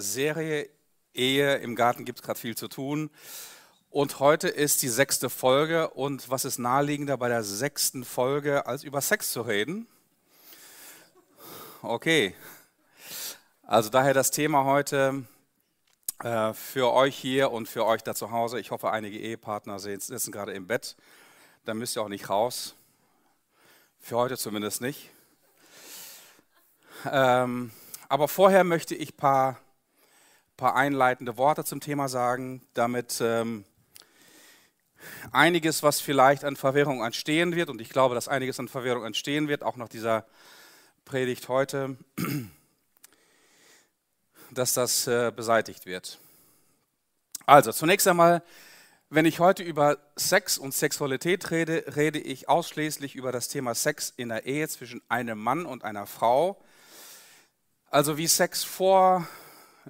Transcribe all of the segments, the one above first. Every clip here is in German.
Serie Ehe. Im Garten gibt es gerade viel zu tun. Und heute ist die sechste Folge. Und was ist naheliegender bei der sechsten Folge, als über Sex zu reden? Okay. Also daher das Thema heute äh, für euch hier und für euch da zu Hause. Ich hoffe, einige Ehepartner sitzen gerade im Bett. Da müsst ihr auch nicht raus. Für heute zumindest nicht. Ähm, aber vorher möchte ich ein paar, paar einleitende Worte zum Thema sagen, damit ähm, einiges, was vielleicht an Verwirrung entstehen wird, und ich glaube, dass einiges an Verwirrung entstehen wird, auch nach dieser Predigt heute, dass das äh, beseitigt wird. Also, zunächst einmal, wenn ich heute über Sex und Sexualität rede, rede ich ausschließlich über das Thema Sex in der Ehe zwischen einem Mann und einer Frau also wie Sex vor,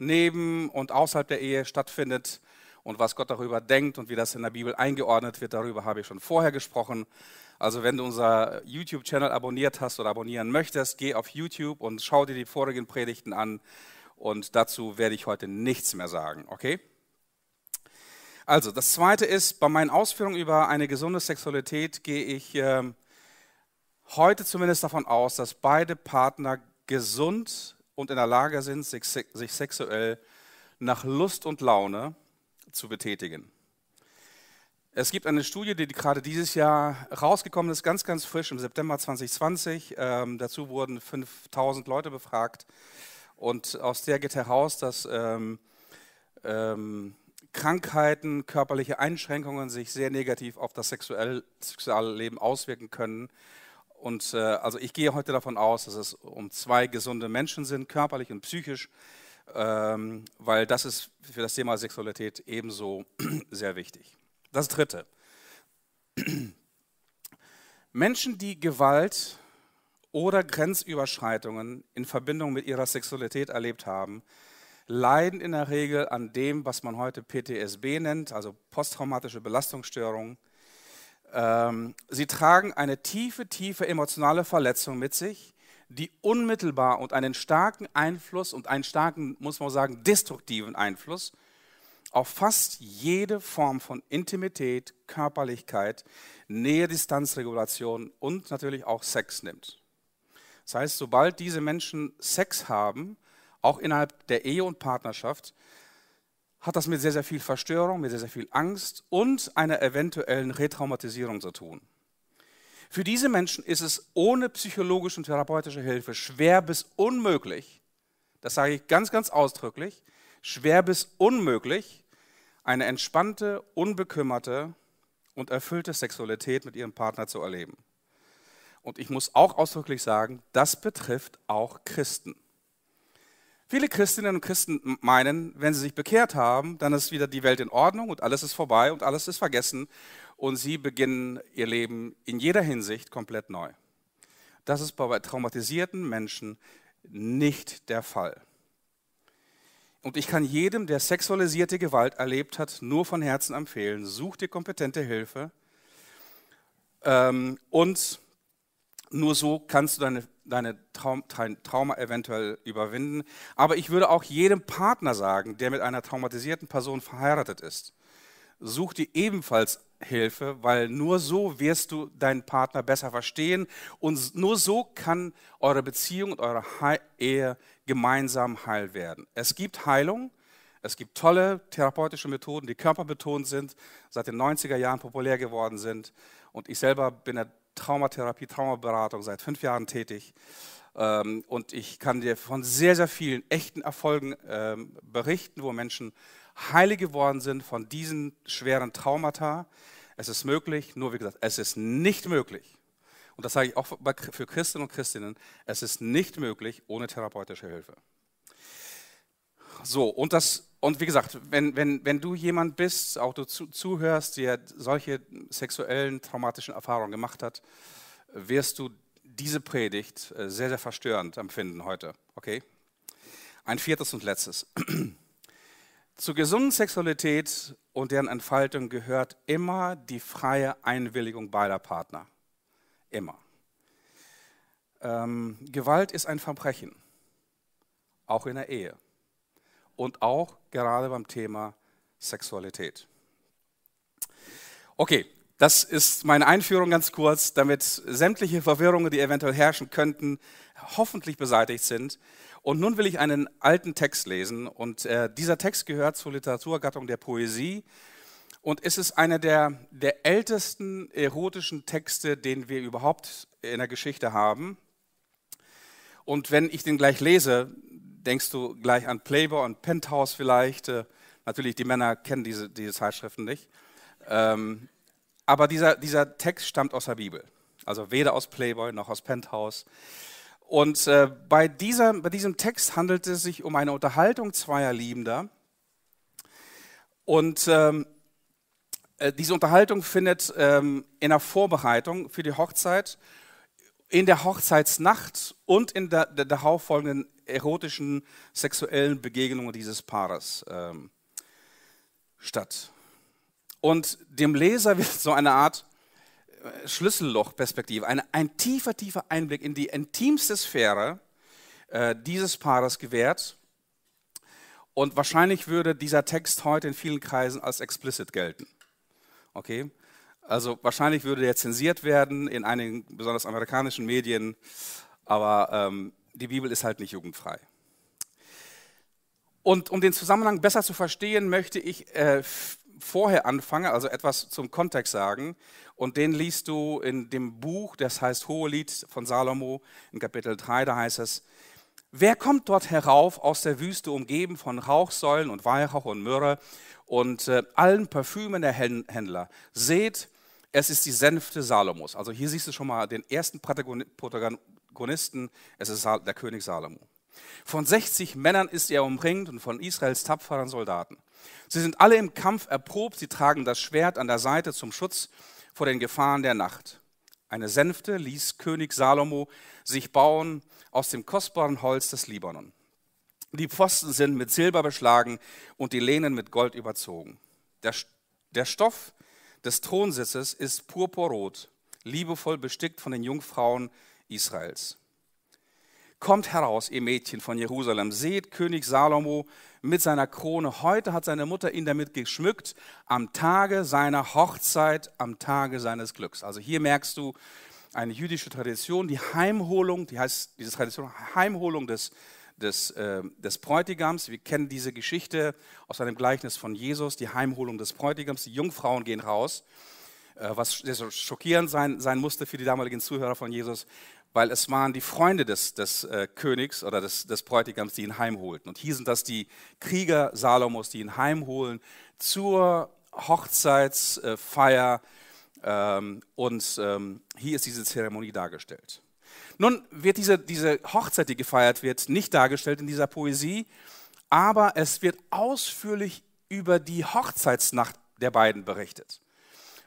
neben und außerhalb der Ehe stattfindet und was Gott darüber denkt und wie das in der Bibel eingeordnet wird, darüber habe ich schon vorher gesprochen. Also wenn du unser YouTube-Channel abonniert hast oder abonnieren möchtest, geh auf YouTube und schau dir die vorigen Predigten an und dazu werde ich heute nichts mehr sagen, okay? Also das Zweite ist, bei meinen Ausführungen über eine gesunde Sexualität gehe ich äh, heute zumindest davon aus, dass beide Partner gesund und in der Lage sind, sich, sexuell nach Lust und Laune zu betätigen. Es gibt eine Studie, die gerade dieses Jahr rausgekommen ist, ganz, ganz frisch im September 2020. Ähm, dazu wurden 5000 Leute befragt. Und aus der geht heraus, dass ähm, ähm, Krankheiten, körperliche Einschränkungen sich sehr negativ auf das sexuelle Leben auswirken können. Und äh, also ich gehe heute davon aus, dass es um zwei gesunde Menschen sind, körperlich und psychisch, ähm, weil das ist für das Thema Sexualität ebenso sehr wichtig. Das Dritte. Menschen, die Gewalt oder Grenzüberschreitungen in Verbindung mit ihrer Sexualität erlebt haben, leiden in der Regel an dem, was man heute PTSB nennt, also posttraumatische Belastungsstörung, ähm, sie tragen eine tiefe, tiefe emotionale Verletzung mit sich, die unmittelbar und einen starken Einfluss und einen starken, muss man sagen, destruktiven Einfluss auf fast jede Form von Intimität, Körperlichkeit, Nähe-Distanzregulation und natürlich auch Sex nimmt. Das heißt, sobald diese Menschen Sex haben, auch innerhalb der Ehe und Partnerschaft, hat das mit sehr, sehr viel Verstörung, mit sehr, sehr viel Angst und einer eventuellen Retraumatisierung zu tun. Für diese Menschen ist es ohne psychologische und therapeutische Hilfe schwer bis unmöglich, das sage ich ganz, ganz ausdrücklich, schwer bis unmöglich, eine entspannte, unbekümmerte und erfüllte Sexualität mit ihrem Partner zu erleben. Und ich muss auch ausdrücklich sagen, das betrifft auch Christen. Viele Christinnen und Christen meinen, wenn sie sich bekehrt haben, dann ist wieder die Welt in Ordnung und alles ist vorbei und alles ist vergessen und sie beginnen ihr Leben in jeder Hinsicht komplett neu. Das ist bei traumatisierten Menschen nicht der Fall. Und ich kann jedem, der sexualisierte Gewalt erlebt hat, nur von Herzen empfehlen, such dir kompetente Hilfe ähm, und nur so kannst du deine deine Traum, dein Trauma eventuell überwinden. Aber ich würde auch jedem Partner sagen, der mit einer traumatisierten Person verheiratet ist, such dir ebenfalls Hilfe, weil nur so wirst du deinen Partner besser verstehen und nur so kann eure Beziehung und eure Ehe gemeinsam heil werden. Es gibt Heilung, es gibt tolle therapeutische Methoden, die körperbetont sind, seit den 90er Jahren populär geworden sind. Und ich selber bin der Traumatherapie, Traumaberatung seit fünf Jahren tätig. Ähm, und ich kann dir von sehr, sehr vielen echten Erfolgen ähm, berichten, wo Menschen heile geworden sind von diesen schweren Traumata. Es ist möglich, nur wie gesagt, es ist nicht möglich. Und das sage ich auch für Christinnen und Christinnen, es ist nicht möglich ohne therapeutische Hilfe. So, und das und wie gesagt, wenn, wenn, wenn du jemand bist, auch du zu, zuhörst, der solche sexuellen, traumatischen Erfahrungen gemacht hat, wirst du diese Predigt äh, sehr, sehr verstörend empfinden heute. Okay? Ein viertes und letztes. Zur gesunden Sexualität und deren Entfaltung gehört immer die freie Einwilligung beider Partner. Immer. Ähm, Gewalt ist ein Verbrechen, auch in der Ehe. Und auch gerade beim Thema Sexualität. Okay, das ist meine Einführung ganz kurz, damit sämtliche Verwirrungen, die eventuell herrschen könnten, hoffentlich beseitigt sind. Und nun will ich einen alten Text lesen. Und äh, dieser Text gehört zur Literaturgattung der Poesie. Und es ist einer der, der ältesten erotischen Texte, den wir überhaupt in der Geschichte haben. Und wenn ich den gleich lese, denkst du gleich an Playboy und Penthouse vielleicht. Äh, natürlich, die Männer kennen diese, diese Zeitschriften nicht. Ähm, aber dieser, dieser Text stammt aus der Bibel. Also weder aus Playboy noch aus Penthouse. Und äh, bei, dieser, bei diesem Text handelt es sich um eine Unterhaltung zweier Liebender. Und ähm, äh, diese Unterhaltung findet ähm, in der Vorbereitung für die Hochzeit, in der Hochzeitsnacht und in der, der darauffolgenden erotischen sexuellen Begegnungen dieses Paares ähm, statt. Und dem Leser wird so eine Art Schlüssellochperspektive, ein, ein tiefer, tiefer Einblick in die intimste Sphäre äh, dieses Paares gewährt. Und wahrscheinlich würde dieser Text heute in vielen Kreisen als explicit gelten. Okay? Also wahrscheinlich würde der zensiert werden in einigen besonders amerikanischen Medien, aber ähm, die Bibel ist halt nicht jugendfrei. Und um den Zusammenhang besser zu verstehen, möchte ich äh, vorher anfangen, also etwas zum Kontext sagen. Und den liest du in dem Buch, das heißt Hohelied von Salomo, in Kapitel 3, da heißt es, Wer kommt dort herauf aus der Wüste, umgeben von Rauchsäulen und Weihrauch und Myrrhe und äh, allen Parfümen der Händler? Seht, es ist die Sänfte Salomos. Also hier siehst du schon mal den ersten Protagonisten, es ist der König Salomo. Von 60 Männern ist er umringt und von Israels tapferen Soldaten. Sie sind alle im Kampf erprobt, sie tragen das Schwert an der Seite zum Schutz vor den Gefahren der Nacht. Eine Sänfte ließ König Salomo sich bauen aus dem kostbaren Holz des Libanon. Die Pfosten sind mit Silber beschlagen und die Lehnen mit Gold überzogen. Der, der Stoff des Thronsitzes ist purpurrot, liebevoll bestickt von den Jungfrauen Israels. Kommt heraus, ihr Mädchen von Jerusalem, seht König Salomo mit seiner Krone. Heute hat seine Mutter ihn damit geschmückt, am Tage seiner Hochzeit, am Tage seines Glücks. Also hier merkst du eine jüdische Tradition, die Heimholung, die heißt diese Tradition Heimholung des, des, äh, des Bräutigams. Wir kennen diese Geschichte aus einem Gleichnis von Jesus, die Heimholung des Bräutigams. Die Jungfrauen gehen raus, äh, was sehr schockierend sein, sein musste für die damaligen Zuhörer von Jesus weil es waren die Freunde des, des äh, Königs oder des, des Bräutigams, die ihn heimholten. Und hier sind das die Krieger Salomos, die ihn heimholen zur Hochzeitsfeier. Ähm, und ähm, hier ist diese Zeremonie dargestellt. Nun wird diese, diese Hochzeit, die gefeiert wird, nicht dargestellt in dieser Poesie, aber es wird ausführlich über die Hochzeitsnacht der beiden berichtet.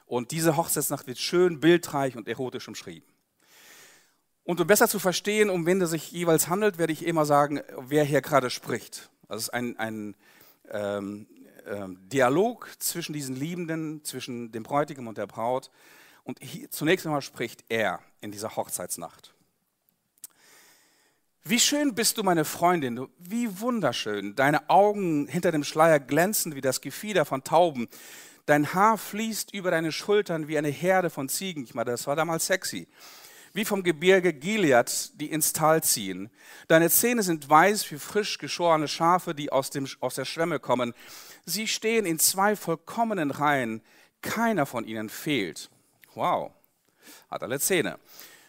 Und diese Hochzeitsnacht wird schön bildreich und erotisch umschrieben. Und um besser zu verstehen, um wen es sich jeweils handelt, werde ich immer sagen, wer hier gerade spricht. Das ist ein, ein ähm, ähm, Dialog zwischen diesen Liebenden, zwischen dem Bräutigam und der Braut. Und hier, zunächst einmal spricht er in dieser Hochzeitsnacht. Wie schön bist du, meine Freundin, wie wunderschön. Deine Augen hinter dem Schleier glänzen wie das Gefieder von Tauben. Dein Haar fließt über deine Schultern wie eine Herde von Ziegen. Ich meine, das war damals sexy wie vom Gebirge Gilead, die ins Tal ziehen. Deine Zähne sind weiß wie frisch geschorene Schafe, die aus, dem, aus der Schwemme kommen. Sie stehen in zwei vollkommenen Reihen. Keiner von ihnen fehlt. Wow, hat alle Zähne.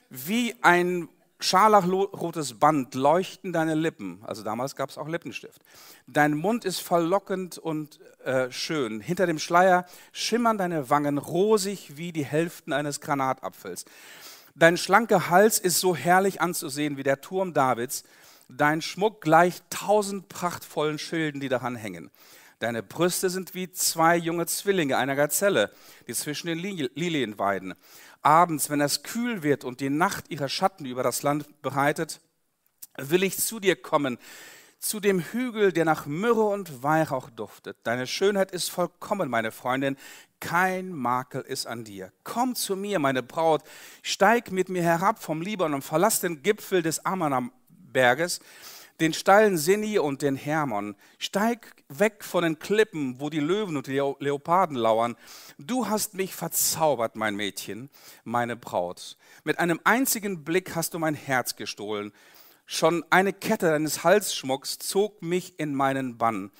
Wie ein scharlachrotes Band leuchten deine Lippen. Also damals gab es auch Lippenstift. Dein Mund ist verlockend und äh, schön. Hinter dem Schleier schimmern deine Wangen rosig wie die Hälften eines Granatapfels. Dein schlanker Hals ist so herrlich anzusehen wie der Turm Davids. Dein Schmuck gleicht tausend prachtvollen Schilden, die daran hängen. Deine Brüste sind wie zwei junge Zwillinge einer Gazelle, die zwischen den Lilien weiden. Abends, wenn es kühl wird und die Nacht ihre Schatten über das Land bereitet, will ich zu dir kommen, zu dem Hügel, der nach Myrrhe und Weihrauch duftet. Deine Schönheit ist vollkommen, meine Freundin, kein Makel ist an dir. Komm zu mir, meine Braut, steig mit mir herab vom Libanon, verlass den Gipfel des Amanam-Berges, den steilen Sini und den Hermon. Steig weg von den Klippen, wo die Löwen und die Leoparden lauern. Du hast mich verzaubert, mein Mädchen, meine Braut. Mit einem einzigen Blick hast du mein Herz gestohlen. Schon eine Kette deines Halsschmucks zog mich in meinen Bann.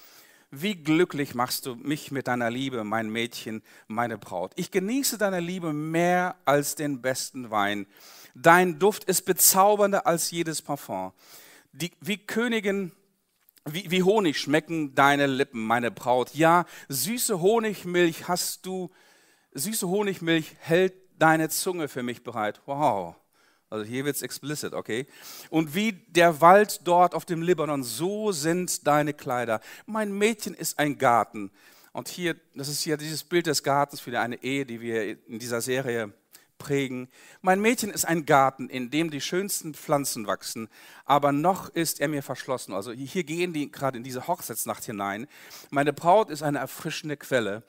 Wie glücklich machst du mich mit deiner Liebe, mein Mädchen, meine Braut. Ich genieße deine Liebe mehr als den besten Wein. Dein Duft ist bezaubernder als jedes Parfum. Die, wie Königin, wie, wie Honig schmecken deine Lippen, meine Braut. Ja, süße Honigmilch hast du, süße Honigmilch hält deine Zunge für mich bereit. Wow. Also hier wird es explicit, okay? Und wie der Wald dort auf dem Libanon, so sind deine Kleider. Mein Mädchen ist ein Garten. Und hier, das ist hier dieses Bild des Gartens für eine Ehe, die wir in dieser Serie prägen. Mein Mädchen ist ein Garten, in dem die schönsten Pflanzen wachsen, aber noch ist er mir verschlossen. Also hier gehen die gerade in diese Hochzeitsnacht hinein. Meine Braut ist eine erfrischende Quelle,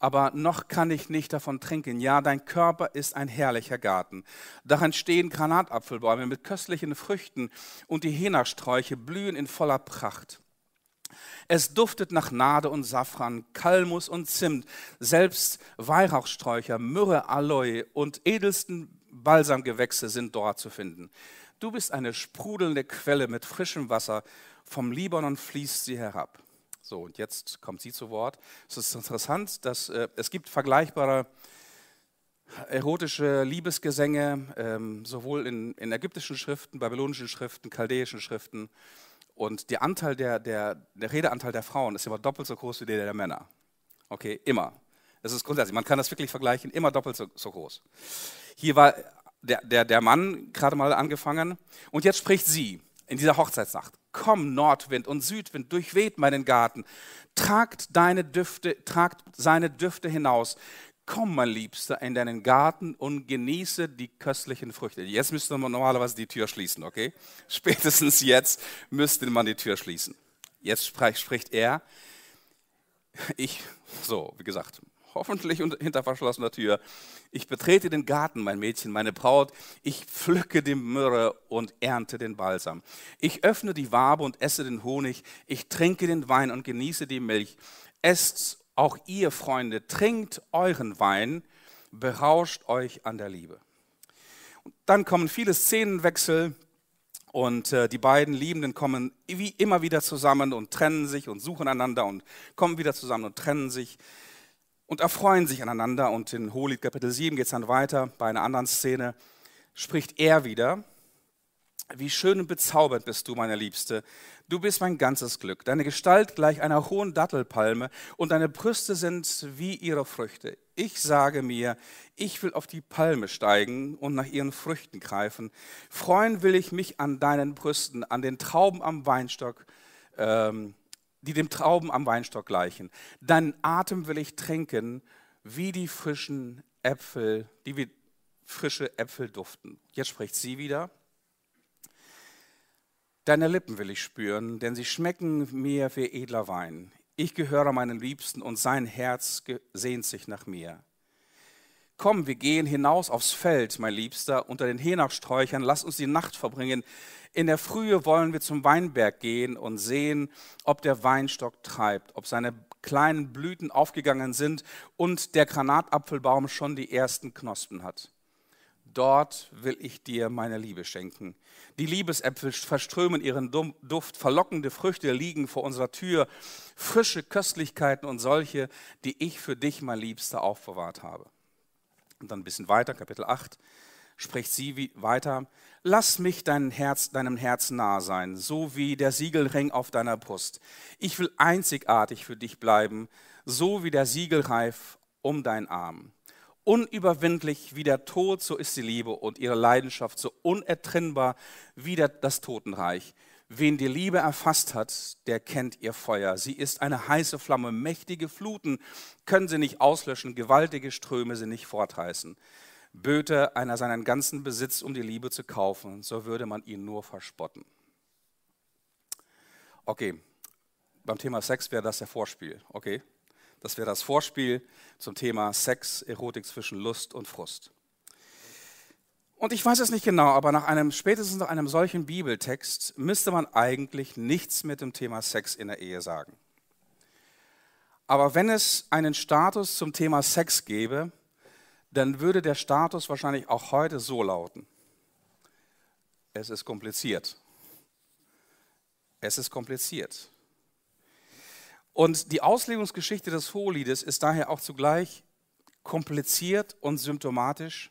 aber noch kann ich nicht davon trinken. Ja, dein Körper ist ein herrlicher Garten. Darin stehen Granatapfelbäume mit köstlichen Früchten und die Henasträuche blühen in voller Pracht. Es duftet nach Nade und Safran, Kalmus und Zimt, selbst Weihrauchsträucher, Myrrhe, Aloe und edelsten Balsamgewächse sind dort zu finden. Du bist eine sprudelnde Quelle mit frischem Wasser, vom Libanon fließt sie herab. So, und jetzt kommt sie zu Wort. Es ist interessant, dass äh, es gibt vergleichbare erotische Liebesgesänge, ähm, sowohl in, in, ägyptischen Schriften, babylonischen Schriften, chaldäischen Schriften. Und der Anteil der, der, der Redeanteil der Frauen ist immer doppelt so groß wie der der Männer. Okay, immer. Das ist grundsätzlich, man kann das wirklich vergleichen, immer doppelt so, so groß. Hier war der, der, der Mann gerade mal angefangen und jetzt spricht sie in dieser Hochzeitsnacht. Komm, Nordwind und Südwind, durchweht meinen Garten. Tragt deine Düfte, tragt seine Düfte hinaus. Komm, mein Liebster, in deinen Garten und genieße die köstlichen Früchte. Jetzt müsste man normalerweise die Tür schließen, okay? Spätestens jetzt müsste man die Tür schließen. Jetzt spricht er. Ich, so, wie gesagt, hoffentlich hinter verschlossener Tür. Ich betrete den Garten, mein Mädchen, meine Braut. Ich pflücke die Myrrhe und ernte den Balsam. Ich öffne die Wabe und esse den Honig. Ich trinke den Wein und genieße die Milch. Esst auch ihr, Freunde, trinkt euren Wein, berauscht euch an der Liebe. Und dann kommen viele Szenenwechsel. Und äh, die beiden Liebenden kommen wie immer wieder zusammen und trennen sich und suchen einander und kommen wieder zusammen und trennen sich und erfreuen sich aneinander. Und in Hohelied Kapitel 7 geht es dann weiter. Bei einer anderen Szene spricht er wieder. Wie schön und bezaubernd bist du, meine Liebste. Du bist mein ganzes Glück. Deine Gestalt gleich einer hohen Dattelpalme und deine Brüste sind wie ihre Früchte. Ich sage mir, ich will auf die Palme steigen und nach ihren Früchten greifen. Freuen will ich mich an deinen Brüsten, an den Trauben am Weinstock. Ähm, die dem Trauben am Weinstock gleichen. Deinen Atem will ich trinken, wie die frischen Äpfel, die wie frische Äpfel duften. Jetzt spricht sie wieder. Deine Lippen will ich spüren, denn sie schmecken mir wie edler Wein. Ich gehöre meinem Liebsten und sein Herz sehnt sich nach mir. Komm, wir gehen hinaus aufs Feld, mein Liebster, unter den Henachsträuchern, lass uns die Nacht verbringen. In der Frühe wollen wir zum Weinberg gehen und sehen, ob der Weinstock treibt, ob seine kleinen Blüten aufgegangen sind und der Granatapfelbaum schon die ersten Knospen hat. Dort will ich dir meine Liebe schenken. Die Liebesäpfel verströmen ihren Duft, verlockende Früchte liegen vor unserer Tür, frische Köstlichkeiten und solche, die ich für dich, mein Liebster, aufbewahrt habe. Und dann ein bisschen weiter, Kapitel 8, spricht sie weiter, lass mich dein Herz, deinem Herz nah sein, so wie der Siegelring auf deiner Brust. Ich will einzigartig für dich bleiben, so wie der Siegelreif um dein Arm. Unüberwindlich wie der Tod, so ist die Liebe und ihre Leidenschaft so unertrennbar wie das Totenreich. Wen die Liebe erfasst hat, der kennt ihr Feuer. Sie ist eine heiße Flamme, mächtige Fluten können sie nicht auslöschen, gewaltige Ströme sie nicht fortreißen. Böte einer seinen ganzen Besitz, um die Liebe zu kaufen, so würde man ihn nur verspotten. Okay, beim Thema Sex wäre das der Vorspiel, okay? Das wäre das Vorspiel zum Thema Sex, Erotik zwischen Lust und Frust. Und ich weiß es nicht genau, aber nach einem, spätestens nach einem solchen Bibeltext müsste man eigentlich nichts mit dem Thema Sex in der Ehe sagen. Aber wenn es einen Status zum Thema Sex gäbe, dann würde der Status wahrscheinlich auch heute so lauten. Es ist kompliziert. Es ist kompliziert. Und die Auslegungsgeschichte des Hohliedes ist daher auch zugleich kompliziert und symptomatisch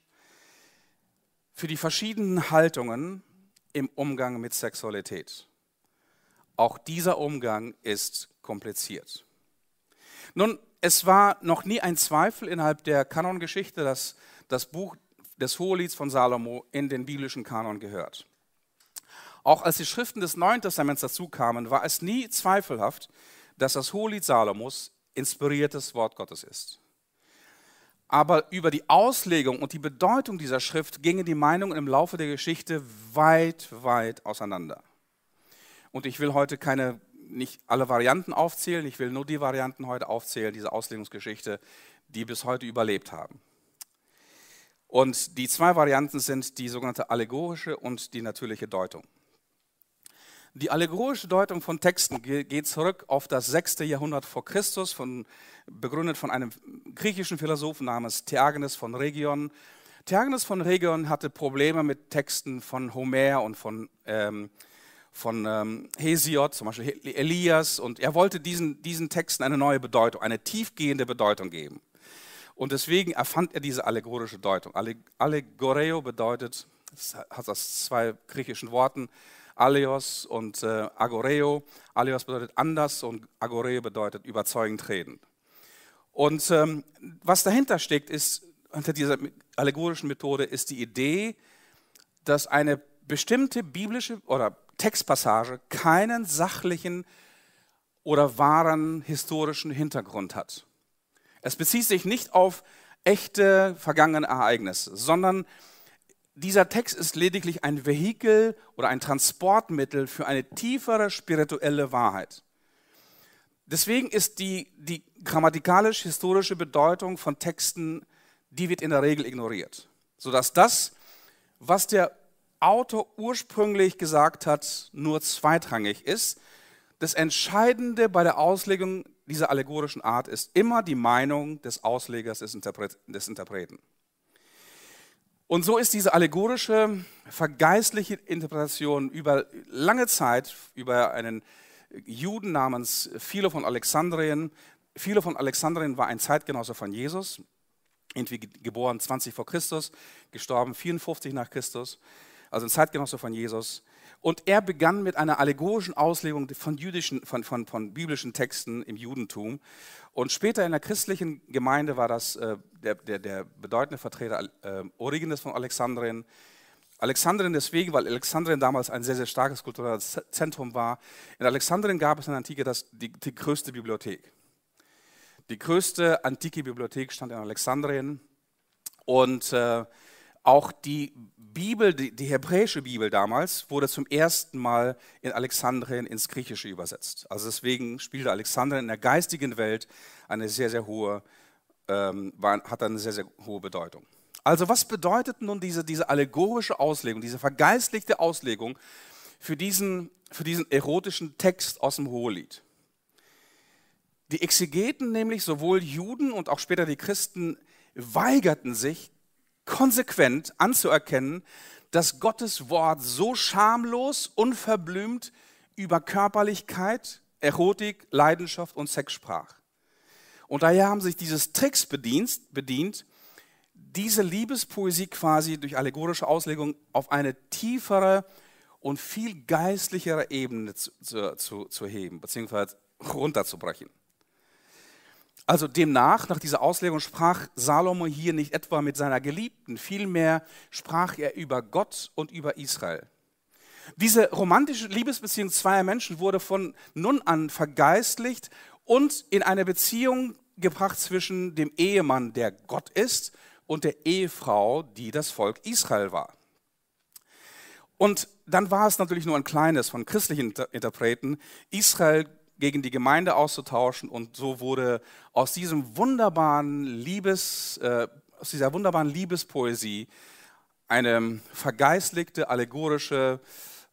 für die verschiedenen Haltungen im Umgang mit Sexualität. Auch dieser Umgang ist kompliziert. Nun, es war noch nie ein Zweifel innerhalb der Kanongeschichte, dass das Buch des Hohelieds von Salomo in den biblischen Kanon gehört. Auch als die Schriften des Neuen Testaments dazu kamen, war es nie zweifelhaft, dass das Hohelied Salomos inspiriertes Wort Gottes ist. Aber über die Auslegung und die Bedeutung dieser Schrift gingen die Meinungen im Laufe der Geschichte weit, weit auseinander. Und ich will heute keine, nicht alle Varianten aufzählen, ich will nur die Varianten heute aufzählen, diese Auslegungsgeschichte, die bis heute überlebt haben. Und die zwei Varianten sind die sogenannte allegorische und die natürliche Deutung. Die allegorische Deutung von Texten geht zurück auf das 6. Jahrhundert vor Christus, von, begründet von einem griechischen Philosophen namens Theagenes von Region. Theagenes von Region hatte Probleme mit Texten von Homer und von, ähm, von ähm, Hesiod, zum Beispiel Elias, und er wollte diesen, diesen Texten eine neue Bedeutung, eine tiefgehende Bedeutung geben. Und deswegen erfand er diese allegorische Deutung. Allegoreo bedeutet, das hat aus zwei griechischen Worten, Aleos und äh, Agoreo. Aleos bedeutet anders und Agoreo bedeutet überzeugend reden. Und ähm, was dahinter steckt, ist, hinter dieser allegorischen Methode, ist die Idee, dass eine bestimmte biblische oder Textpassage keinen sachlichen oder wahren historischen Hintergrund hat. Es bezieht sich nicht auf echte vergangene Ereignisse, sondern dieser Text ist lediglich ein Vehikel oder ein Transportmittel für eine tiefere spirituelle Wahrheit. Deswegen ist die, die grammatikalisch-historische Bedeutung von Texten, die wird in der Regel ignoriert, sodass das, was der Autor ursprünglich gesagt hat, nur zweitrangig ist. Das Entscheidende bei der Auslegung dieser allegorischen Art ist immer die Meinung des Auslegers, des, Interpret des Interpreten. Und so ist diese allegorische, vergeistliche Interpretation über lange Zeit über einen Juden namens Philo von Alexandrien. Philo von Alexandrien war ein Zeitgenosse von Jesus, irgendwie geboren 20 vor Christus, gestorben 54 nach Christus, also ein Zeitgenosse von Jesus. Und er begann mit einer allegorischen Auslegung von, jüdischen, von, von, von biblischen Texten im Judentum. Und später in der christlichen Gemeinde war das äh, der, der, der, bedeutende Vertreter äh, Origenes von Alexandrien. Alexandrien deswegen, weil Alexandrien damals ein sehr, sehr starkes kulturelles Zentrum war. In Alexandrien gab es in der Antike das, die, die größte Bibliothek. Die größte antike Bibliothek stand in Alexandrien. Und äh, auch die Bibel, die, die, hebräische Bibel damals, wurde zum ersten Mal in Alexandrien ins Griechische übersetzt. Also deswegen spielte Alexandrien in der geistigen Welt eine sehr, sehr hohe, ähm, war, hat eine sehr, sehr hohe Bedeutung. Also was bedeutet nun diese, diese allegorische Auslegung, diese vergeistlichte Auslegung für diesen, für diesen erotischen Text aus dem Hohelied? Die Exegeten, nämlich sowohl Juden und auch später die Christen, weigerten sich, konsequent anzuerkennen, dass Gottes Wort so schamlos, unverblümt über Körperlichkeit, Erotik, Leidenschaft und Sex sprach. Und daher haben sich dieses Tricks bedient, bedient, diese Liebespoesie quasi durch allegorische Auslegung auf eine tiefere und viel geistlichere Ebene zu, zu, zu heben, beziehungsweise runterzubrechen. Also demnach, nach dieser Auslegung sprach Salomo hier nicht etwa mit seiner Geliebten, vielmehr sprach er über Gott und über Israel. Diese romantische Liebesbeziehung zweier Menschen wurde von nun an vergeistlicht und in eine Beziehung gebracht zwischen dem Ehemann, der Gott ist, und der Ehefrau, die das Volk Israel war. Und dann war es natürlich nur ein kleines von christlichen Interpreten. Israel gegen die Gemeinde auszutauschen. Und so wurde aus diesem wunderbaren Liebes, äh, aus dieser wunderbaren Liebespoesie eine vergeistlichte, allegorische,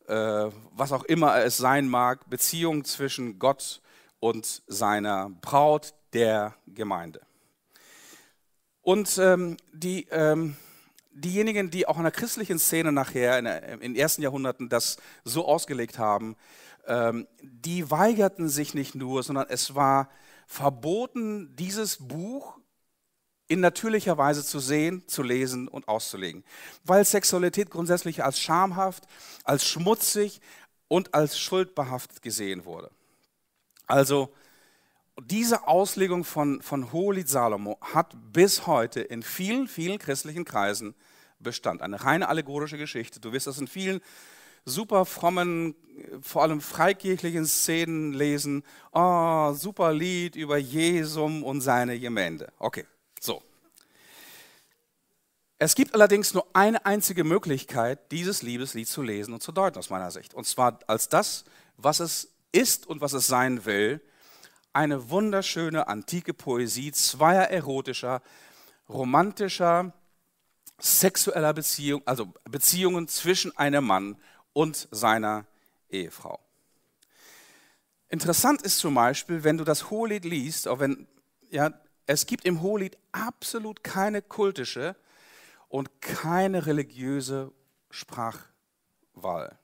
äh, was auch immer es sein mag, Beziehung zwischen Gott und seiner Braut, der Gemeinde. Und ähm, die, ähm, diejenigen, die auch in der christlichen Szene nachher in, in den ersten Jahrhunderten das so ausgelegt haben, die weigerten sich nicht nur, sondern es war verboten, dieses Buch in natürlicher Weise zu sehen, zu lesen und auszulegen. Weil Sexualität grundsätzlich als schamhaft, als schmutzig und als schuldbehaftet gesehen wurde. Also diese Auslegung von, von Hohelied Salomo hat bis heute in vielen, vielen christlichen Kreisen Bestand. Eine reine allegorische Geschichte. Du wirst das in vielen super frommen, vor allem freikirchlichen Szenen lesen. Oh, super Lied über Jesum und seine Gemeinde. Okay, so. Es gibt allerdings nur eine einzige Möglichkeit, dieses Liebeslied zu lesen und zu deuten aus meiner Sicht. Und zwar als das, was es ist und was es sein will. Eine wunderschöne antike Poesie zweier erotischer, romantischer, sexueller Beziehung, also Beziehungen zwischen einem Mann und seiner Ehefrau. Interessant ist zum Beispiel, wenn du das Hohelied liest, auch wenn, ja, es gibt im Hohelied absolut keine kultische und keine religiöse Sprachwahl.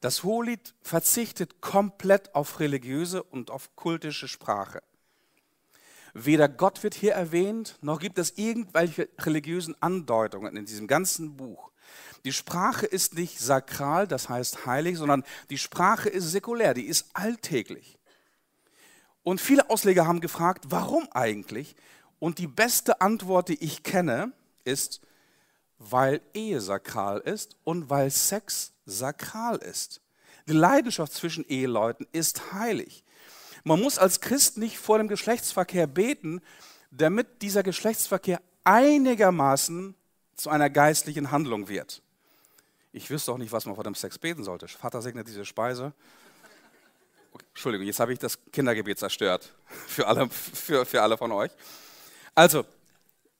Das Hohelied verzichtet komplett auf religiöse und auf kultische Sprache. Weder Gott wird hier erwähnt, noch gibt es irgendwelche religiösen Andeutungen in diesem ganzen Buch. Die Sprache ist nicht sakral, das heißt heilig, sondern die Sprache ist säkulär, die ist alltäglich. Und viele Ausleger haben gefragt, warum eigentlich? Und die beste Antwort, die ich kenne, ist, weil Ehe sakral ist und weil Sex sakral ist. Die Leidenschaft zwischen Eheleuten ist heilig. Man muss als Christ nicht vor dem Geschlechtsverkehr beten, damit dieser Geschlechtsverkehr einigermaßen zu einer geistlichen Handlung wird. Ich wüsste auch nicht, was man vor dem Sex beten sollte. Vater segnet diese Speise. Okay, Entschuldigung, jetzt habe ich das Kindergebet zerstört für alle, für, für alle von euch. Also,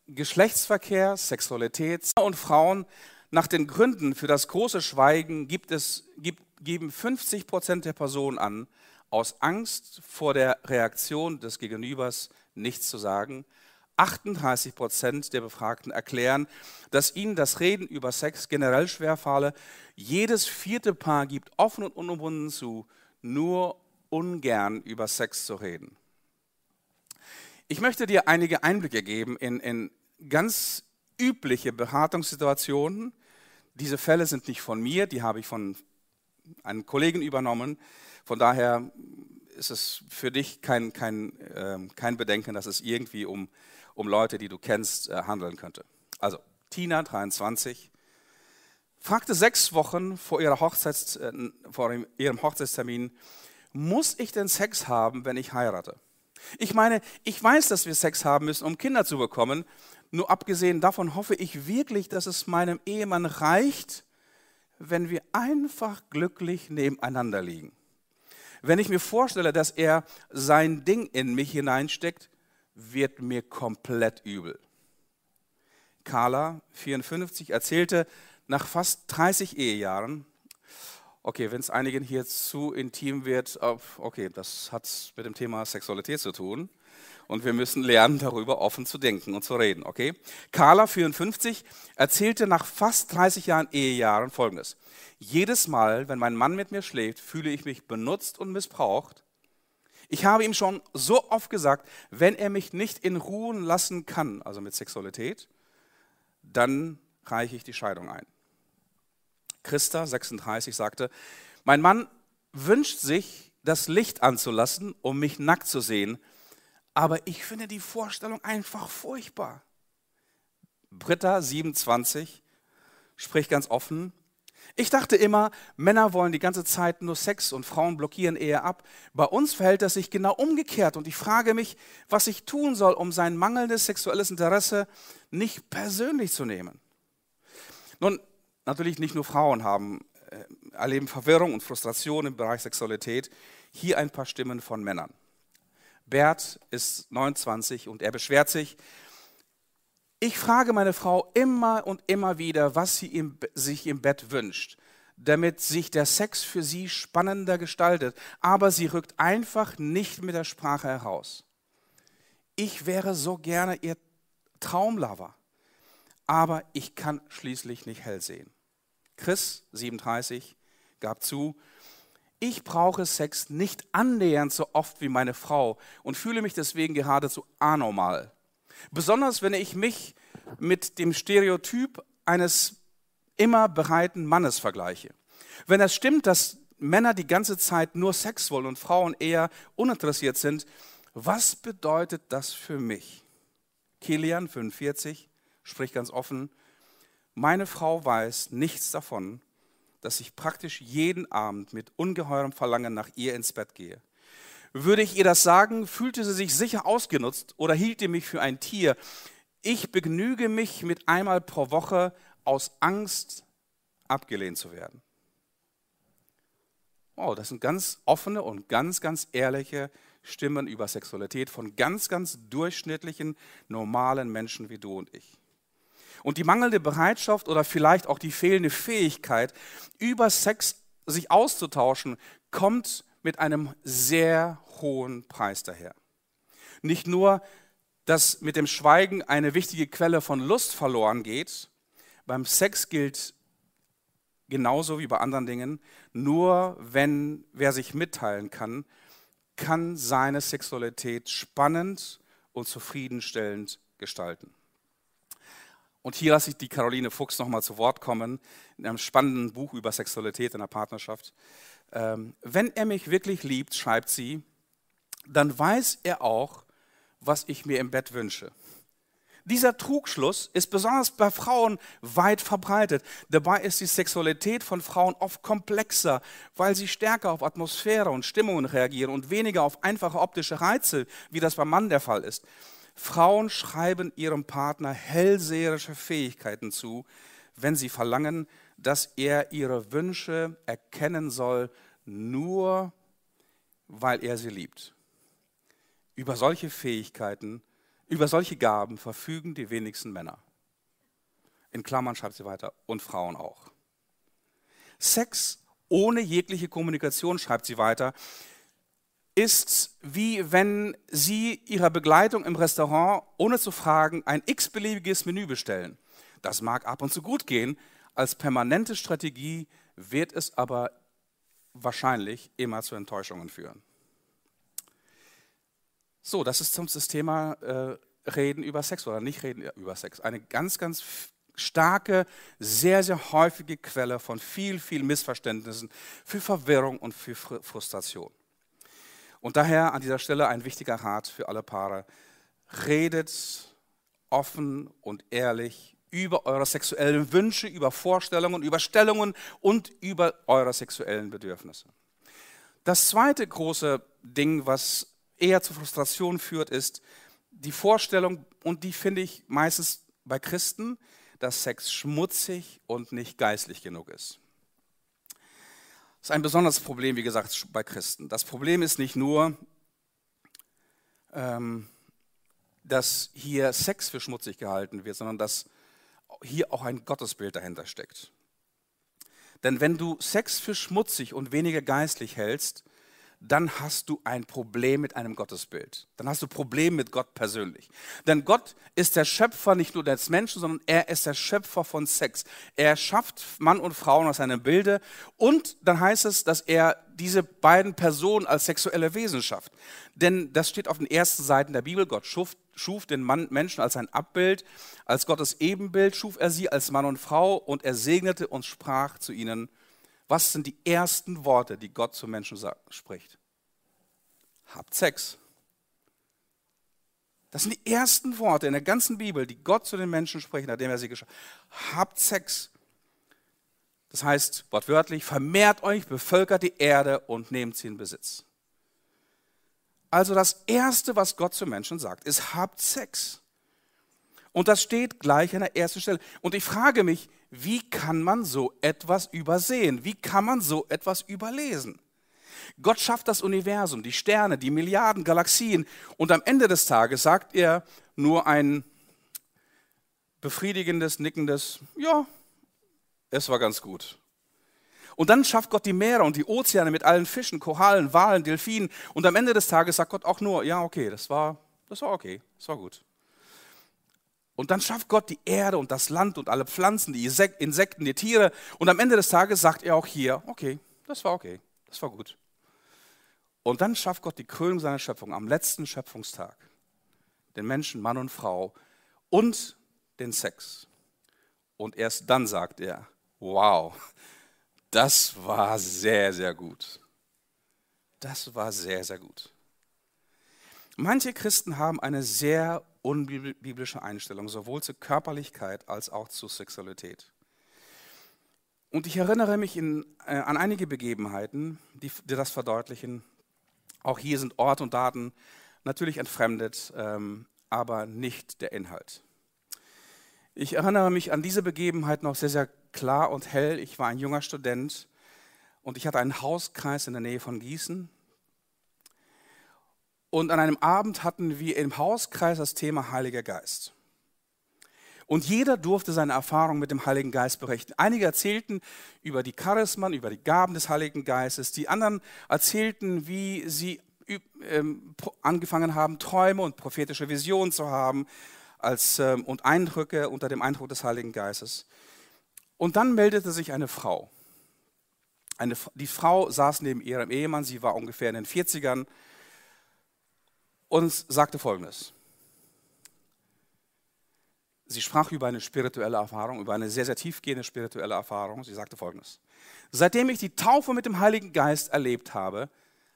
Geschlechtsverkehr, Sexualität und Frauen nach den Gründen für das große Schweigen gibt es, gibt, geben 50 Prozent der Personen an, aus Angst vor der Reaktion des Gegenübers nichts zu sagen. 38 Prozent der Befragten erklären, dass ihnen das Reden über Sex generell schwerfalle. Jedes vierte Paar gibt offen und unumwunden zu, nur ungern über Sex zu reden. Ich möchte dir einige Einblicke geben in, in ganz übliche Beratungssituationen. Diese Fälle sind nicht von mir, die habe ich von einem Kollegen übernommen. Von daher ist es für dich kein, kein, äh, kein Bedenken, dass es irgendwie um, um Leute, die du kennst, äh, handeln könnte. Also, Tina, 23, fragte sechs Wochen vor, ihrer Hochzeits, äh, vor ihrem Hochzeitstermin, muss ich denn Sex haben, wenn ich heirate? Ich meine, ich weiß, dass wir Sex haben müssen, um Kinder zu bekommen. Nur abgesehen davon hoffe ich wirklich, dass es meinem Ehemann reicht, wenn wir einfach glücklich nebeneinander liegen. Wenn ich mir vorstelle, dass er sein Ding in mich hineinsteckt, wird mir komplett übel. Carla, 54, erzählte nach fast 30 Ehejahren, okay, wenn es einigen hier zu intim wird, okay, das hat mit dem Thema Sexualität zu tun und wir müssen lernen, darüber offen zu denken und zu reden, okay? Carla, 54, erzählte nach fast 30 Jahren Ehejahren Folgendes. Jedes Mal, wenn mein Mann mit mir schläft, fühle ich mich benutzt und missbraucht. Ich habe ihm schon so oft gesagt, wenn er mich nicht in Ruhe lassen kann, also mit Sexualität, dann reiche ich die Scheidung ein. Christa, 36, sagte, mein Mann wünscht sich, das Licht anzulassen, um mich nackt zu sehen, aber ich finde die Vorstellung einfach furchtbar. Britta, 27, spricht ganz offen, ich dachte immer, Männer wollen die ganze Zeit nur Sex und Frauen blockieren Ehe ab. Bei uns verhält das sich genau umgekehrt und ich frage mich, was ich tun soll, um sein mangelndes sexuelles Interesse nicht persönlich zu nehmen. Nun, natürlich nicht nur Frauen haben, äh, erleben Verwirrung und Frustration im Bereich Sexualität. Hier ein paar Stimmen von Männern. Bert ist 29 und er beschwert sich, Ich frage meine Frau immer und immer wieder, was sie im, sich im Bett wünscht, damit sich der Sex für sie spannender gestaltet. Aber sie rückt einfach nicht mit der Sprache heraus. Ich wäre so gerne ihr Traumlover, aber ich kann schließlich nicht hell sehen. Chris, 37, gab zu, ich brauche Sex nicht annähernd so oft wie meine Frau und fühle mich deswegen geradezu anormal. Besonders wenn ich mich mit dem Stereotyp eines immer bereiten Mannes vergleiche. Wenn es stimmt, dass Männer die ganze Zeit nur Sex wollen und Frauen eher uninteressiert sind, was bedeutet das für mich? Kilian, 45, spricht ganz offen, meine Frau weiß nichts davon, dass ich praktisch jeden Abend mit ungeheurem Verlangen nach ihr ins Bett gehe. Würde ich ihr das sagen, fühlte sie sich sicher ausgenutzt oder hielt ihr mich für ein Tier. Ich begnüge mich mit einmal pro Woche aus Angst, abgelehnt zu werden. Wow, das sind ganz offene und ganz, ganz ehrliche Stimmen über Sexualität von ganz, ganz durchschnittlichen, normalen Menschen wie du und ich. Und die mangelnde Bereitschaft oder vielleicht auch die fehlende Fähigkeit, über Sex sich auszutauschen, kommt mit einem sehr hohen Preis daher. Nicht nur, dass mit dem Schweigen eine wichtige Quelle von Lust verloren geht, beim Sex gilt genauso wie bei anderen Dingen, nur wenn wer sich mitteilen kann, kann seine Sexualität spannend und zufriedenstellend gestalten. Und hier lasse ich die Caroline Fuchs nochmal zu Wort kommen, in einem spannenden Buch über Sexualität in der Partnerschaft. Ähm, wenn er mich wirklich liebt, schreibt sie, dann weiß er auch, was ich mir im Bett wünsche. Dieser Trugschluss ist besonders bei Frauen weit verbreitet. Dabei ist die Sexualität von Frauen oft komplexer, weil sie stärker auf Atmosphäre und Stimmungen reagieren und weniger auf einfache optische Reize, wie das beim Mann der Fall ist. Frauen schreiben ihrem Partner hellseherische Fähigkeiten zu, wenn sie verlangen, dass er ihre Wünsche erkennen soll, nur weil er sie liebt. Über solche Fähigkeiten über solche Gaben verfügen die wenigsten Männer. In Klammern schreibt sie weiter, und Frauen auch. Sex ohne jegliche Kommunikation, schreibt sie weiter, ist wie wenn Sie Ihrer Begleitung im Restaurant ohne zu fragen ein x-beliebiges Menü bestellen. Das mag ab und zu gut gehen, als permanente Strategie wird es aber wahrscheinlich immer zu Enttäuschungen führen. So, das ist das Thema äh, Reden über Sex oder nicht reden über Sex. Eine ganz, ganz starke, sehr, sehr häufige Quelle von viel, viel Missverständnissen, für Verwirrung und für Frustration. Und daher an dieser Stelle ein wichtiger Rat für alle Paare. Redet offen und ehrlich über eure sexuellen Wünsche, über Vorstellungen, über Stellungen und über eure sexuellen Bedürfnisse. Das zweite große Ding, was eher zu Frustration führt, ist die Vorstellung, und die finde ich meistens bei Christen, dass Sex schmutzig und nicht geistlich genug ist. Das ist ein besonderes Problem, wie gesagt, bei Christen. Das Problem ist nicht nur, ähm, dass hier Sex für schmutzig gehalten wird, sondern dass hier auch ein Gottesbild dahinter steckt. Denn wenn du Sex für schmutzig und weniger geistlich hältst, dann hast du ein Problem mit einem Gottesbild. Dann hast du Probleme mit Gott persönlich. Denn Gott ist der Schöpfer nicht nur des Menschen, sondern er ist der Schöpfer von Sex. Er schafft Mann und Frauen aus seinem Bilde und dann heißt es, dass er diese beiden Personen als sexuelle Wesen schafft. Denn das steht auf den ersten Seiten der Bibel. Gott schuf, schuf den Mann, Menschen als ein Abbild, als Gottes Ebenbild schuf er sie als Mann und Frau und er segnete und sprach zu ihnen, was sind die ersten Worte, die Gott zu Menschen spricht? Habt Sex. Das sind die ersten Worte in der ganzen Bibel, die Gott zu den Menschen spricht, nachdem er sie geschaffen hat. Habt Sex. Das heißt wortwörtlich, vermehrt euch, bevölkert die Erde und nehmt sie in Besitz. Also das Erste, was Gott zu Menschen sagt, ist, habt Sex. Und das steht gleich an der ersten Stelle. Und ich frage mich, wie kann man so etwas übersehen? Wie kann man so etwas überlesen? Gott schafft das Universum, die Sterne, die Milliarden Galaxien und am Ende des Tages sagt er nur ein befriedigendes, nickendes, ja, es war ganz gut. Und dann schafft Gott die Meere und die Ozeane mit allen Fischen, Korallen, Walen, Delfinen. Und am Ende des Tages sagt Gott auch nur, ja, okay, das war, das war okay, das war gut. Und dann schafft Gott die Erde und das Land und alle Pflanzen, die Insekten, die Tiere. Und am Ende des Tages sagt er auch hier, okay, das war okay, das war gut. Und dann schafft Gott die Krönung seiner Schöpfung am letzten Schöpfungstag. Den Menschen, Mann und Frau und den Sex. Und erst dann sagt er, wow, das war sehr, sehr gut. Das war sehr, sehr gut. Manche Christen haben eine sehr unbiblische Einstellung, sowohl zur Körperlichkeit als auch zur Sexualität. Und ich erinnere mich in, äh, an einige Begebenheiten, die, die, das verdeutlichen. Auch hier sind Ort und Daten natürlich entfremdet, ähm, aber nicht der Inhalt. Ich erinnere mich an diese Begebenheit noch sehr, sehr klar und hell. Ich war ein junger Student und ich hatte einen Hauskreis in der Nähe von Gießen. Und an einem Abend hatten wir im Hauskreis das Thema Heiliger Geist. Und jeder durfte seine Erfahrung mit dem Heiligen Geist berichten. Einige erzählten über die Charismen, über die Gaben des Heiligen Geistes. Die anderen erzählten, wie sie ähm, angefangen haben, Träume und prophetische Visionen zu haben als, ähm, und Eindrücke unter dem Eindruck des Heiligen Geistes. Und dann meldete sich eine Frau. Eine, die Frau saß neben ihrem Ehemann, sie war ungefähr in den 40ern und sagte Folgendes. Sie sprach über eine spirituelle Erfahrung, über eine sehr, sehr tiefgehende spirituelle Erfahrung. Sie sagte Folgendes. Seitdem ich die Taufe mit dem Heiligen Geist erlebt habe,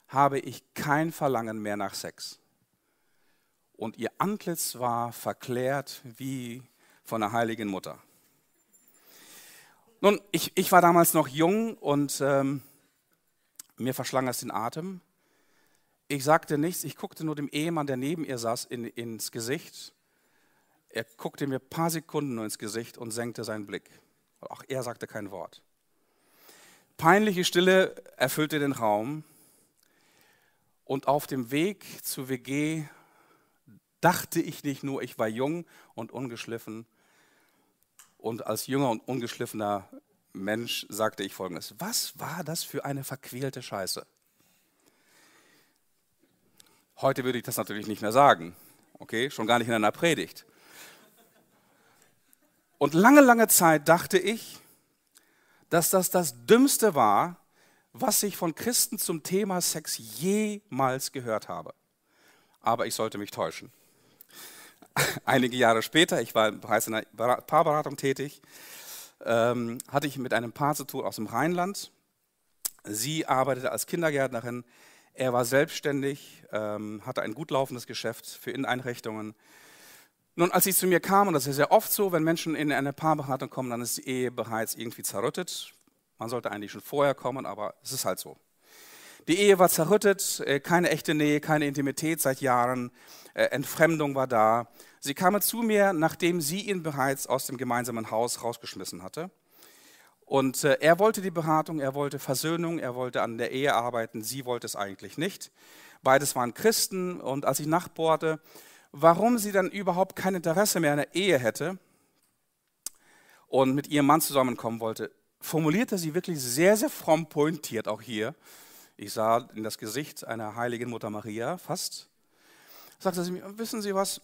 habe ich kein Verlangen mehr nach Sex und ihr Antlitz war verklärt wie von der heiligen Mutter. Nun, ich, ich war damals noch jung und ähm, mir verschlang es den Atem. Ich sagte nichts, ich guckte nur dem Ehemann, der neben ihr saß, in, ins Gesicht. Er guckte mir ein paar Sekunden nur ins Gesicht und senkte seinen Blick. Auch er sagte kein Wort. Peinliche Stille erfüllte den Raum. Und auf dem Weg zur WG dachte ich nicht nur, ich war jung und ungeschliffen. Und als junger und ungeschliffener Mensch sagte ich folgendes: Was war das für eine verquälte Scheiße? Heute würde ich das natürlich nicht mehr sagen, okay, schon gar nicht in einer Predigt. Und lange, lange Zeit dachte ich, dass das das Dümmste war, was ich von Christen zum Thema Sex jemals gehört habe. Aber ich sollte mich täuschen einige Jahre später, ich war bereits in einer Paarberatung tätig, ähm, hatte ich mit einem Paar zu tun aus dem Rheinland. Sie arbeitete als Kindergärtnerin. Er war selbstständig, ähm, hatte ein gut laufendes Geschäft für Inneneinrichtungen. Nun, als sie zu mir kam, und das ist ja oft so, wenn Menschen in eine Paarberatung kommen, dann ist die Ehe bereits irgendwie zerrüttet. Man sollte eigentlich schon vorher kommen, aber es ist halt so. Die Ehe war zerrüttet, äh, keine echte Nähe, keine Intimität seit Jahren, äh, Entfremdung war da. Sie kam zu mir, nachdem sie ihn bereits aus dem gemeinsamen Haus rausgeschmissen hatte. Und äh, er wollte die Beratung, er wollte Versöhnung, er wollte an der Ehe arbeiten, sie wollte es eigentlich nicht. Beides waren Christen und als ich nachbohrte, warum sie dann überhaupt kein Interesse mehr an der Ehe hätte und mit ihrem Mann zusammenkommen wollte, formulierte sie wirklich sehr, sehr fromm pointiert auch hier. Ich sah in das Gesicht einer heiligen Mutter Maria fast. Sagte sie mir, wissen Sie was?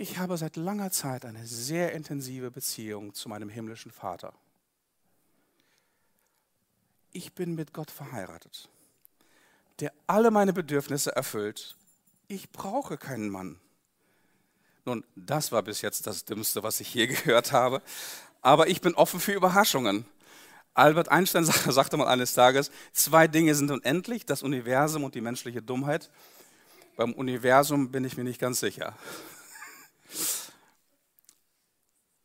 Ich habe seit langer Zeit eine sehr intensive Beziehung zu meinem himmlischen Vater. Ich bin mit Gott verheiratet, der alle meine Bedürfnisse erfüllt. Ich brauche keinen Mann. Nun, das war bis jetzt das Dümmste, was ich je gehört habe. Aber ich bin offen für Überraschungen. Albert Einstein sagte mal eines Tages, zwei Dinge sind unendlich, das Universum und die menschliche Dummheit. Beim Universum bin ich mir nicht ganz sicher.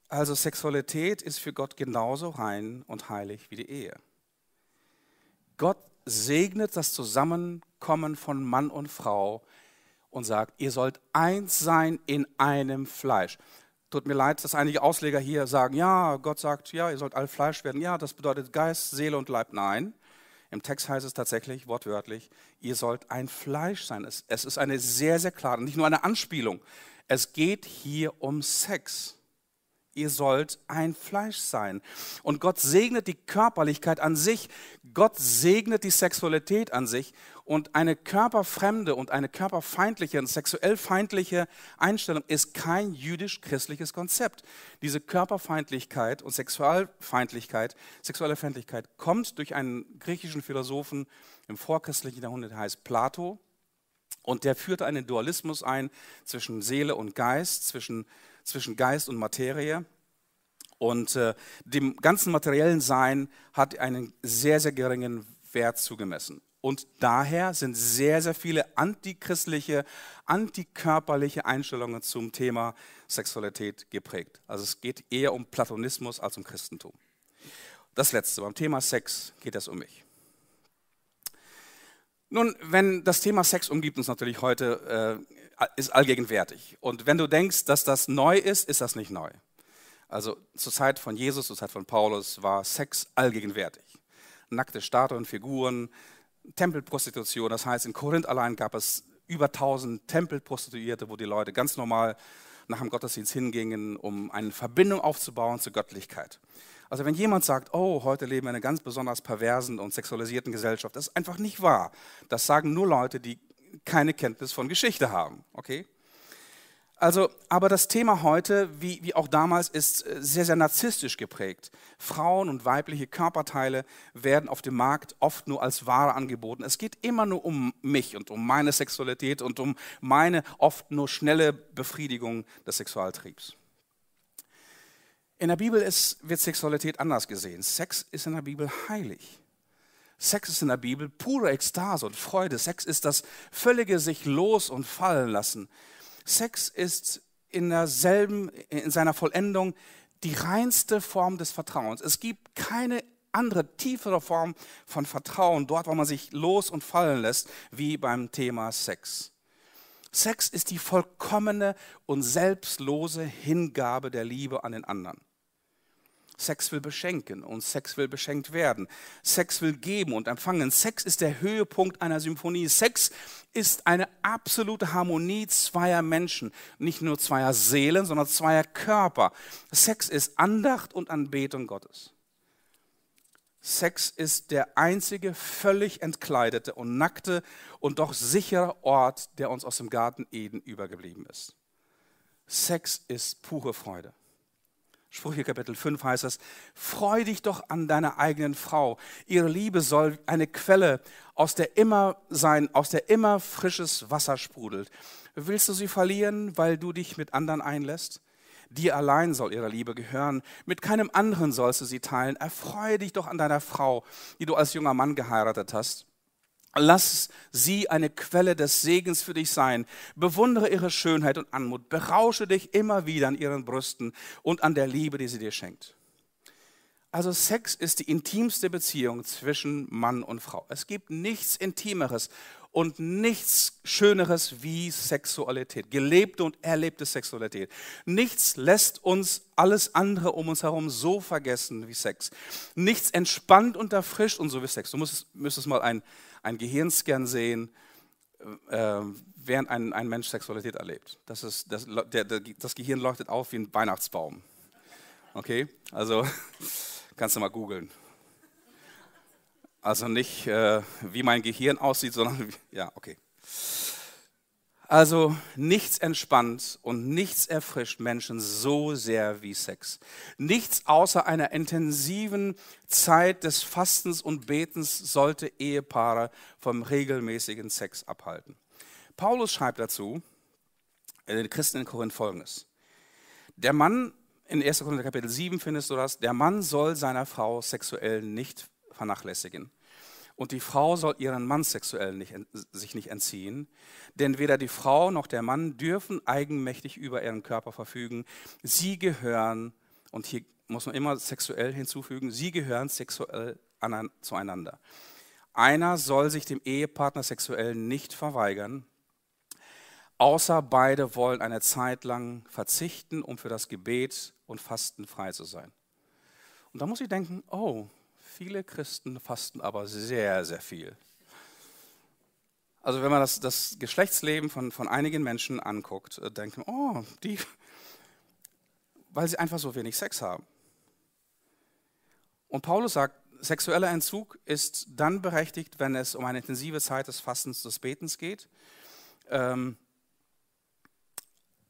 Also Sexualität ist für Gott genauso rein und heilig wie die Ehe. Gott segnet das Zusammenkommen von Mann und Frau und sagt, ihr sollt eins sein in einem Fleisch. Tut mir leid, dass einige Ausleger hier sagen, ja, Gott sagt, ja, ihr sollt all Fleisch werden. Ja, das bedeutet Geist, Seele und Leib. Nein, im Text heißt es tatsächlich, wortwörtlich, ihr sollt ein Fleisch sein. Es, es ist eine sehr, sehr klare, nicht nur eine Anspielung, Es geht hier um Sex. Ihr sollt ein Fleisch sein. Und Gott segnet die Körperlichkeit an sich. Gott segnet die Sexualität an sich. Und eine körperfremde und eine körperfeindliche und sexuell feindliche Einstellung ist kein jüdisch-christliches Konzept. Diese Körperfeindlichkeit und Sexualfeindlichkeit, sexuelle Feindlichkeit kommt durch einen griechischen Philosophen im vorchristlichen Jahrhundert, der heißt Plato. Und der führte einen Dualismus ein zwischen Seele und Geist, zwischen, zwischen Geist und Materie. Und äh, dem ganzen materiellen Sein hat einen sehr, sehr geringen Wert zugemessen. Und daher sind sehr, sehr viele antichristliche, antikörperliche Einstellungen zum Thema Sexualität geprägt. Also es geht eher um Platonismus als um Christentum. Das Letzte, beim Thema Sex geht es um mich. Nun, wenn das Thema Sex umgibt uns natürlich heute, äh, ist allgegenwärtig. Und wenn du denkst, dass das neu ist, ist das nicht neu. Also zur Zeit von Jesus, zur Zeit von Paulus war Sex allgegenwärtig. Nackte Statuen, Figuren, Tempelprostitution. Das heißt, in Korinth allein gab es über 1000 Tempelprostituierte, wo die Leute ganz normal nach dem Gottesdienst hingingen, um eine Verbindung aufzubauen zur Göttlichkeit. Also wenn jemand sagt, oh, heute leben wir in einer ganz besonders perversen und sexualisierten Gesellschaft, das ist einfach nicht wahr. Das sagen nur Leute, die keine Kenntnis von Geschichte haben. Okay? Also, aber das Thema heute, wie, wie auch damals, ist äh, sehr, sehr narzisstisch geprägt. Frauen und weibliche Körperteile werden auf dem Markt oft nur als Ware angeboten. Es geht immer nur um mich und um meine Sexualität und um meine oft nur schnelle Befriedigung des Sexualtriebs. In der Bibel ist, wird Sexualität anders gesehen. Sex ist in der Bibel heilig. Sex ist in der Bibel pure Ekstase und Freude. Sex ist das völlige sich los und fallen lassen. Sex ist in derselben, in seiner Vollendung die reinste Form des Vertrauens. Es gibt keine andere, tiefere Form von Vertrauen, dort, wo man sich los und fallen lässt, wie beim Thema Sex. Sex ist die vollkommene und selbstlose Hingabe der Liebe an den anderen. Sex will beschenken und Sex will beschenkt werden. Sex will geben und empfangen. Sex ist der Höhepunkt einer Symphonie. Sex ist eine absolute Harmonie zweier Menschen, nicht nur zweier Seelen, sondern zweier Körper. Sex ist Andacht und Anbetung Gottes. Sex ist der einzige völlig entkleidete und nackte und doch sichere Ort, der uns aus dem Garten Eden übergeblieben ist. Sex ist pure Freude. Sprüche Kapitel 5 heißt es, freu dich doch an deiner eigenen Frau. Ihre Liebe soll eine Quelle aus der immer sein, aus der immer frisches Wasser sprudelt. Willst du sie verlieren, weil du dich mit anderen einlässt? Dir allein soll ihre Liebe gehören, mit keinem anderen sollst du sie teilen. Erfreue dich doch an deiner Frau, die du als junger Mann geheiratet hast. Lass sie eine Quelle des Segens für dich sein. Bewundere ihre Schönheit und Anmut. Berausche dich immer wieder an ihren Brüsten und an der Liebe, die sie dir schenkt. Also Sex ist die intimste Beziehung zwischen Mann und Frau. Es gibt nichts Intimeres und nichts Schöneres wie Sexualität, gelebte und erlebte Sexualität. Nichts lässt uns alles andere um uns herum so vergessen wie Sex. Nichts entspannt und erfrischt und so wie Sex. Du müsstest, müsstest mal ein, ein Gehirnscan sehen, äh, während ein, ein Mensch Sexualität erlebt. Das, ist, das, der, der, das Gehirn leuchtet auf wie ein Weihnachtsbaum. Okay, also kannst du mal googeln. Also nicht, äh, wie mein Gehirn aussieht, sondern, ja, okay. Also nichts entspannt und nichts erfrischt Menschen so sehr wie Sex. Nichts außer einer intensiven Zeit des Fastens und Betens sollte Ehepaare vom regelmäßigen Sex abhalten. Paulus schreibt dazu, in den Christen in Korinth folgendes. Der Mann, in 1. Korinther Kapitel 7 findest du das, der Mann soll seiner Frau sexuell nicht vernachlässigen. Und die Frau soll ihren Mann sexuell nicht, sich nicht entziehen, denn weder die Frau noch der Mann dürfen eigenmächtig über ihren Körper verfügen. Sie gehören, und hier muss man immer sexuell hinzufügen, sie gehören sexuell zueinander. Einer soll sich dem Ehepartner sexuell nicht verweigern, außer beide wollen eine Zeit lang verzichten, um für das Gebet und Fasten frei zu sein. Und da muss ich denken, oh, Viele Christen fasten aber sehr, sehr viel. Also wenn man das, das Geschlechtsleben von, von einigen Menschen anguckt, äh, denkt man, oh, die, weil sie einfach so wenig Sex haben. Und Paulus sagt, sexueller Entzug ist dann berechtigt, wenn es um eine intensive Zeit des Fastens, des Betens geht. Ähm,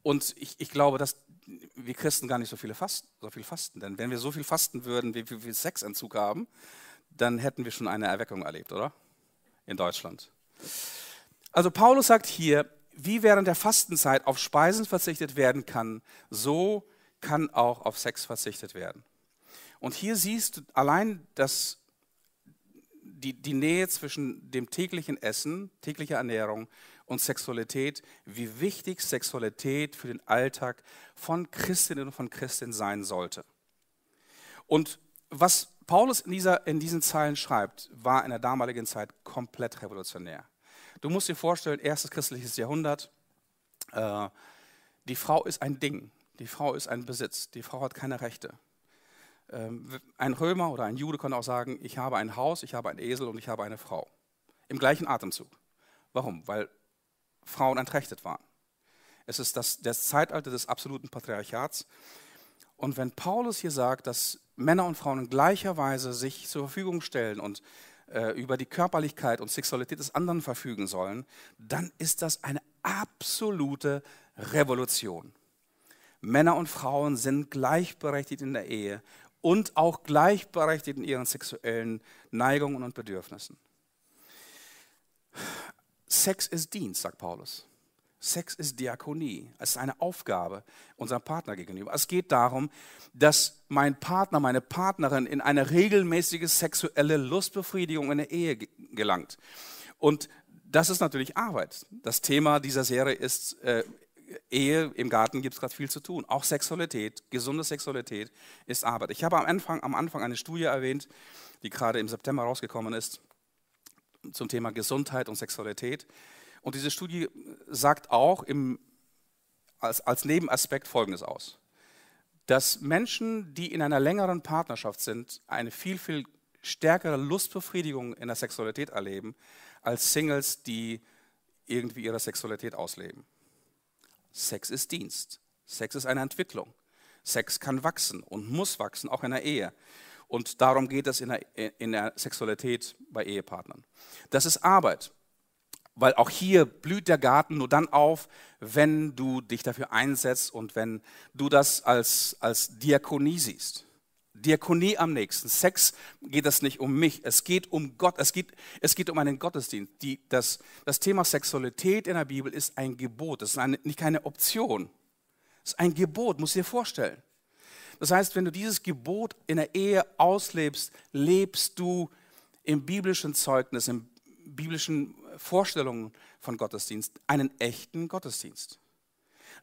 und ich, ich glaube, dass wir Christen gar nicht so, viele fasten, so viel fasten. Denn wenn wir so viel fasten würden, wie wir Sexentzug haben, dann hätten wir schon eine Erweckung erlebt, oder? In Deutschland. Also Paulus sagt hier, wie während der Fastenzeit auf Speisen verzichtet werden kann, so kann auch auf Sex verzichtet werden. Und hier siehst du allein das, die, die Nähe zwischen dem täglichen Essen, täglicher Ernährung und Sexualität, wie wichtig Sexualität für den Alltag von Christinnen und von Christen sein sollte. Und was Paulus in, dieser, in diesen Zeilen schreibt, war in der damaligen Zeit komplett revolutionär. Du musst dir vorstellen, erstes christliches Jahrhundert, äh, die Frau ist ein Ding, die Frau ist ein Besitz, die Frau hat keine Rechte. Ähm, ein Römer oder ein Jude kann auch sagen, ich habe ein Haus, ich habe einen Esel und ich habe eine Frau. Im gleichen Atemzug. Warum? Weil Frauen entrechtet waren. Es ist das, das Zeitalter des absoluten Patriarchats. Und wenn Paulus hier sagt, dass Männer und Frauen in gleicher Weise sich zur Verfügung stellen und äh, über die Körperlichkeit und Sexualität des anderen verfügen sollen, dann ist das eine absolute Revolution. Männer und Frauen sind gleichberechtigt in der Ehe und auch gleichberechtigt in ihren sexuellen Neigungen und Bedürfnissen. Sex ist Dienst, sagt Paulus. Sex ist Diakonie. Es ist eine Aufgabe unserem Partner gegenüber. Es geht darum, dass mein Partner, meine Partnerin in eine regelmäßige sexuelle Lustbefriedigung in der Ehe gelangt. Und das ist natürlich Arbeit. Das Thema dieser Serie ist äh, Ehe. Im Garten gibt es gerade viel zu tun. Auch Sexualität, gesunde Sexualität ist Arbeit. Ich habe am Anfang, am Anfang eine Studie erwähnt, die gerade im September rausgekommen ist zum Thema Gesundheit und Sexualität. Und diese Studie sagt auch im, als, als Nebenaspekt Folgendes aus, dass Menschen, die in einer längeren Partnerschaft sind, eine viel, viel stärkere Lustbefriedigung in der Sexualität erleben, als Singles, die irgendwie ihre Sexualität ausleben. Sex ist Dienst. Sex ist eine Entwicklung. Sex kann wachsen und muss wachsen, auch in der Ehe. Und darum geht es in der, in der Sexualität bei Ehepartnern. Das ist Arbeit, weil auch hier blüht der Garten nur dann auf, wenn du dich dafür einsetzt und wenn du das als, als Diakonie siehst. Diakonie am nächsten. Sex geht es nicht um mich, es geht um Gott, es geht, es geht um einen Gottesdienst. Die, das, das Thema Sexualität in der Bibel ist ein Gebot, es ist eine, nicht keine Option. Es ist ein Gebot, muss dir vorstellen. Das heißt, wenn du dieses Gebot in der Ehe auslebst, lebst du im biblischen Zeugnis, in biblischen Vorstellungen von Gottesdienst einen echten Gottesdienst.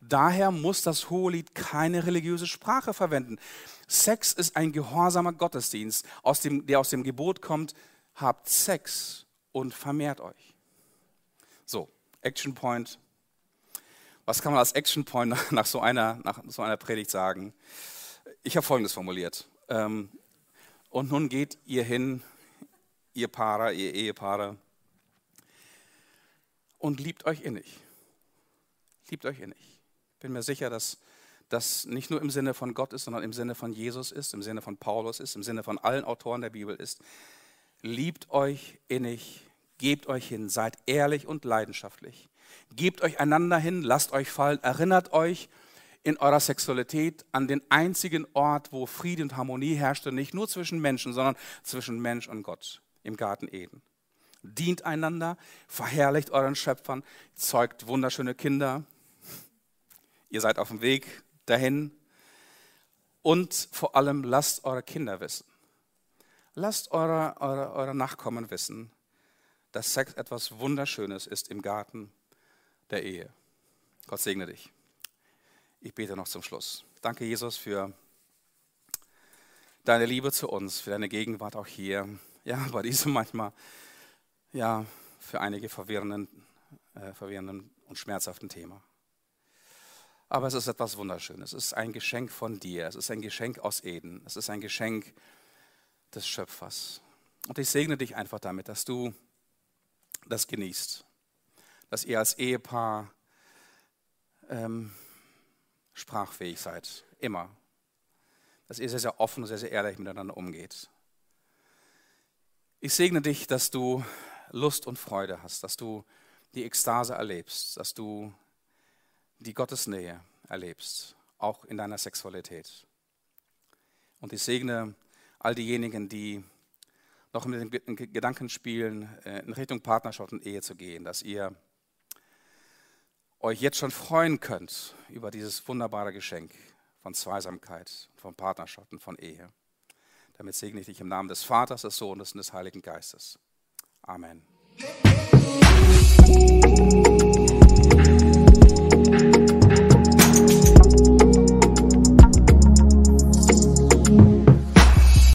Daher muss das Hohelied keine religiöse Sprache verwenden. Sex ist ein gehorsamer Gottesdienst, aus dem, der aus dem Gebot kommt, habt Sex und vermehrt euch. So, Action Point. Was kann man als Action Point nach so einer, nach so einer Predigt sagen? Ich habe Folgendes formuliert. Ähm, und nun geht ihr hin, ihr Paare, ihr Ehepaare, und liebt euch innig. Liebt euch innig. Ich bin mir sicher, dass das nicht nur im Sinne von Gott ist, sondern im Sinne von Jesus ist, im Sinne von Paulus ist, im Sinne von allen Autoren der Bibel ist. Liebt euch innig, gebt euch hin, seid ehrlich und leidenschaftlich. Gebt euch einander hin, lasst euch fallen, erinnert euch in eurer Sexualität an den einzigen Ort, wo Friede und Harmonie herrschte, nicht nur zwischen Menschen, sondern zwischen Mensch und Gott, im Garten Eden. Dient einander, verherrlicht euren Schöpfern, zeugt wunderschöne Kinder. Ihr seid auf dem Weg dahin. Und vor allem lasst eure Kinder wissen. Lasst eure, eure, eure Nachkommen wissen, dass Sex etwas Wunderschönes ist im Garten der Ehe. Gott segne dich. Ich bete noch zum Schluss. Danke, Jesus, für deine Liebe zu uns, für deine Gegenwart auch hier. Ja, bei diesem manchmal, ja, für einige verwirrenden, äh, verwirrenden und schmerzhaften Thema. Aber es ist etwas Wunderschönes. Es ist ein Geschenk von dir. Es ist ein Geschenk aus Eden. Es ist ein Geschenk des Schöpfers. Und ich segne dich einfach damit, dass du das genießt. dass ihr als Ehepaar ähm, sprachfähig seid. Immer. Dass ihr sehr, sehr offen und sehr, sehr ehrlich miteinander umgeht. Ich segne dich, dass du Lust und Freude hast, dass du die Ekstase erlebst, dass du die Gottesnähe erlebst, auch in deiner Sexualität. Und ich segne all diejenigen, die noch mit den Gedanken spielen, äh, in Richtung Partnerschaft und Ehe zu gehen, dass ihr euch jetzt schon freuen könnt über dieses wunderbare Geschenk von Zweisamkeit, von Partnerschaft und von Ehe. Damit segne ich dich im Namen des Vaters, des Sohnes und des Heiligen Geistes. Amen.